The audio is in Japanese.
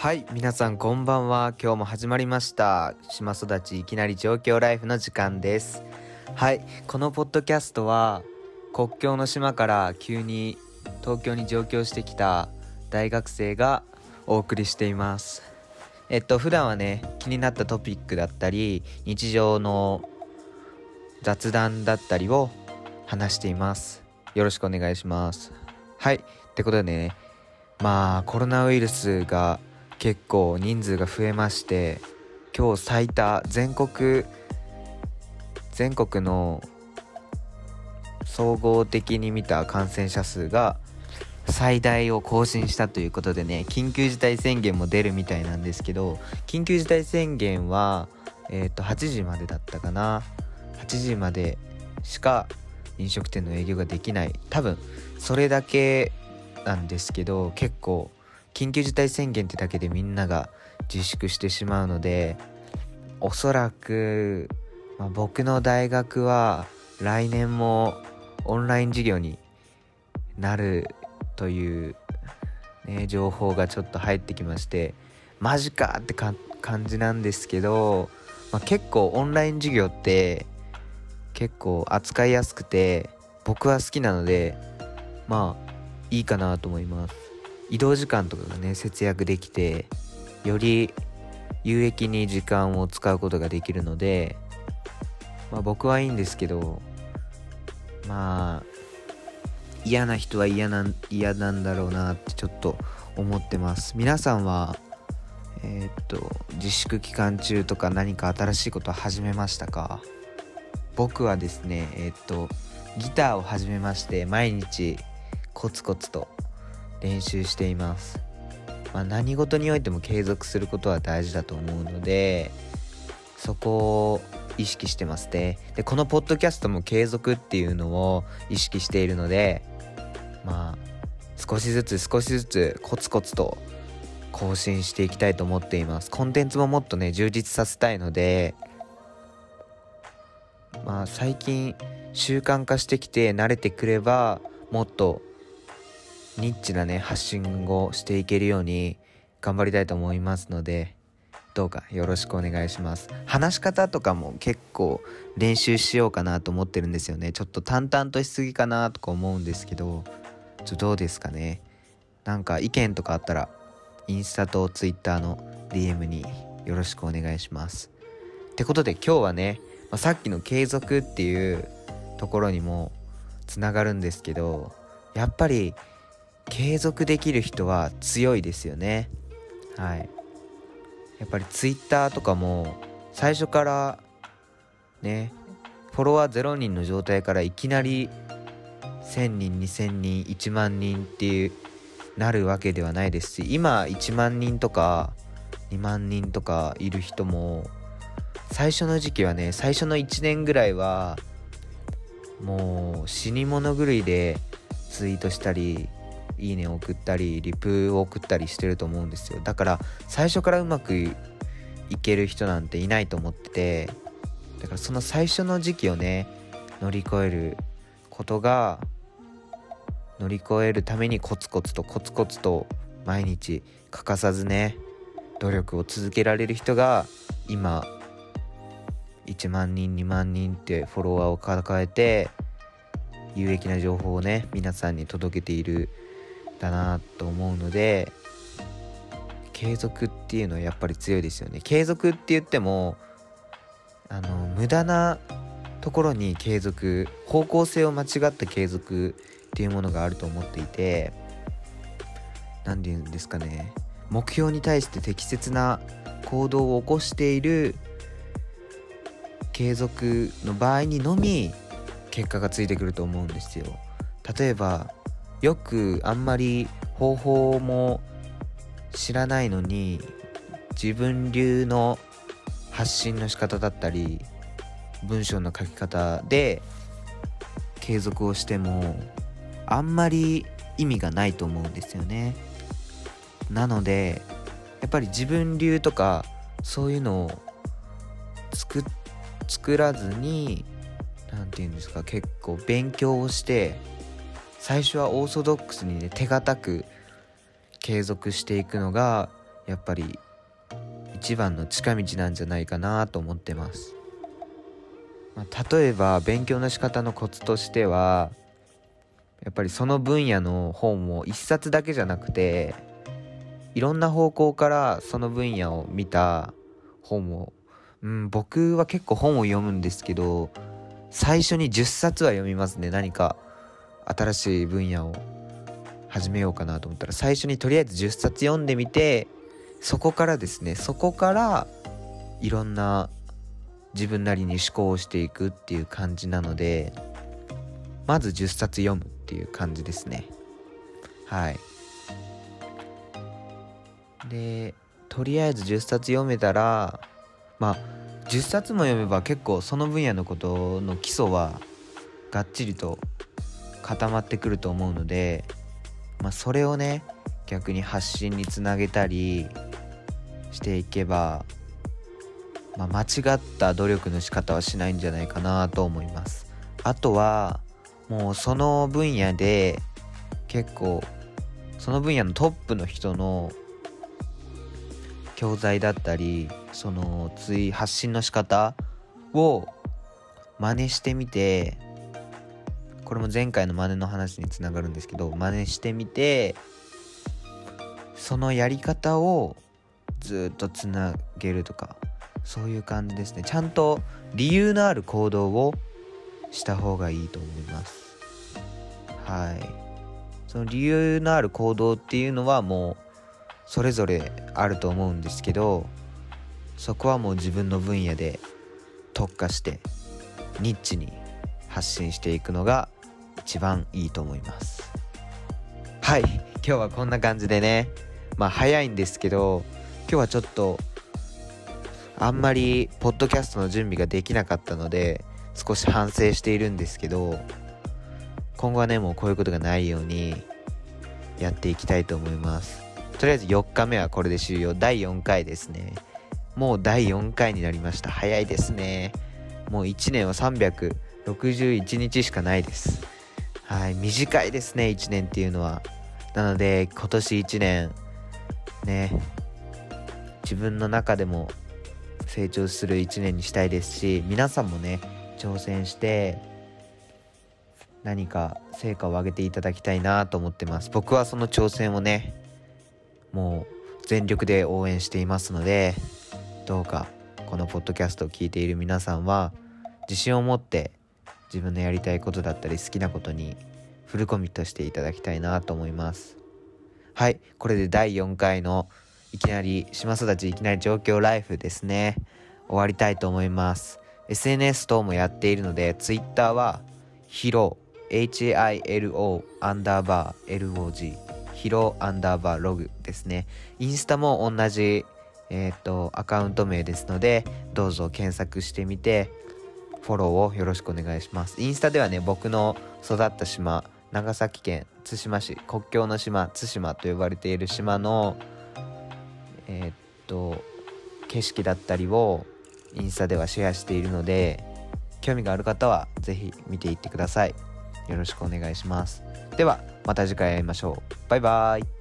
はい皆さんこんばんは。今日も始まりました。島育ちいきなり状況ライフの時間です。はいこのポッドキャストは国境の島から急に東京に上京してきた大学生がお送りしています。えっと普段はね気になったトピックだったり日常の雑談だったりを話しています。よろしくお願いします。はいってことでねまあコロナウイルスが結構人数が増えまして今日最多全国全国の総合的に見た感染者数が最大を更新したということでね緊急事態宣言も出るみたいなんですけど緊急事態宣言はえ、ー、と8時までだったかな。8時までしか飲食店の営業ができない。多分それだけなんですけど結構緊急事態宣言ってだけでみんなが自粛してしまうのでおそらく、まあ、僕の大学は来年もオンライン授業になるという、ね、情報がちょっと入ってきましてマジかって感じなんですけど、まあ、結構オンライン授業って結構扱いやすくて僕は好きなのでまあいいかなと思います。移動時間とかがね節約できてより有益に時間を使うことができるのでまあ僕はいいんですけどまあ嫌な人は嫌な嫌なんだろうなってちょっと思ってます。皆さんはえー、っと自粛期間中とか何か新しいことを始めましたか？僕はですねえー、っとギターを始めまして毎日コツコツと練習しています、まあ、何事においても継続することは大事だと思うのでそこを意識してますね。でこのポッドキャストも継続っていうのを意識しているのでまあ少しずつ少しずつコツコツと更新していきたいと思っています。コンテンツももっとね充実させたいのでまあ最近習慣化してきて慣れてくればもっとニッチなね発信をしていけるように頑張りたいと思いますのでどうかよろしくお願いします。話し方とかも結構練習しようかなと思ってるんですよね。ちょっと淡々としすぎかなとか思うんですけどちょどうですかね。なんか意見とかあったらインスタとツイッターの DM によろしくお願いします。ってことで今日はね、まあ、さっきの継続っていうところにもつながるんですけどやっぱり継続できる人は強いですよね。はい。やっぱり Twitter とかも最初からねフォロワー0人の状態からいきなり1000人2000人1万人っていうなるわけではないですし今1万人とか2万人とかいる人も最初の時期はね最初の1年ぐらいはもう死に物狂いでツイートしたりいいねを送ったりリプを送ったりしてると思うんですよ。だから最初からうまくいける人なんていないと思っててだからその最初の時期をね乗り越えることが乗り越えるためにコツコツとコツコツと毎日欠かさずね努力を続けられる人が今1万人2万人ってフォロワーを抱えて有益な情報をね皆さんに届けているだなと思うので継続っていうのはやっぱり強いですよね。継続って言ってもあの無駄なところに継続方向性を間違った継続っていうものがあると思っていて何て言うんですかね。目標に対して適切な行動を起こしている継続の場合にのみ結果がついてくると思うんですよ。例えばよくあんまり方法も知らないのに自分流の発信の仕方だったり文章の書き方で継続をしてもあんまり意味がないと思うんですよね。なのでやっぱり自分流とかそういうのを作作らずに何て言うんですか結構勉強をして最初はオーソドックスにね手堅く継続していくのがやっぱり一番の近道なんじゃないかなと思ってます、まあ、例えば勉強の仕方のコツとしてはやっぱりその分野の本を一冊だけじゃなくていろんな方向からその分野を見た本を、うん、僕は結構本を読むんですけど最初に10冊は読みますね何か。新しい分野を始めようかなと思ったら最初にとりあえず10冊読んでみてそこからですねそこからいろんな自分なりに思考をしていくっていう感じなのでまず10冊読むっていう感じですね。はい。でとりあえず10冊読めたらまあ10冊も読めば結構その分野のことの基礎はがっちりと固まってくると思うので、まあ、それをね逆に発信につなげたりしていけば、まあ、間違った努力の仕方はしないんじゃないかなと思います。あとはもうその分野で結構その分野のトップの人の教材だったりそのつい発信の仕方を真似してみてこれも前回の真似の話につながるんですけど真似してみてそのやり方をずっとつなげるとかそういう感じですね。ちゃんと理由のある行動をした方がいいと思います。はい。その理由のある行動っていうのはもうそれぞれあると思うんですけどそこはもう自分の分野で特化してニッチに発信していくのが一番いいと思います。はい今日はこんな感じでね。まあ早いんですけど今日はちょっとあんまりポッドキャストの準備ができなかったので少し反省しているんですけど今後はねもうこういうことがないようにやっていきたいと思います。とりあえず4日目はこれで終了。第4回ですね。もう第4回になりました。早いですね。もう1年は361日しかないです。はい短いですね1年っていうのは。なので今年1年ね自分の中でも成長する1年にしたいですし皆さんもね挑戦して何か成果を上げていただきたいなと思ってます。僕はその挑戦をねもう全力で応援していますのでどうかこのポッドキャストを聞いている皆さんは自信を持って自分のやりたいことだったり好きなことにフルコミットしていただきたいなと思います。はい。これで第4回のいきなり島育ちいきなり状況ライフですね。終わりたいと思います。SNS 等もやっているので Twitter はヒロ HILO アンダーバー LOG ヒロアンダーバーログですね。インスタも同じえっ、ー、とアカウント名ですのでどうぞ検索してみてフォローをよろしくお願いします。インスタではね、僕の育った島、長崎県対馬市、国境の島、対馬と呼ばれている島の、えー、っと、景色だったりをインスタではシェアしているので、興味がある方は是非見ていってください。よろしくお願いします。では、また次回会いましょう。バイバーイ。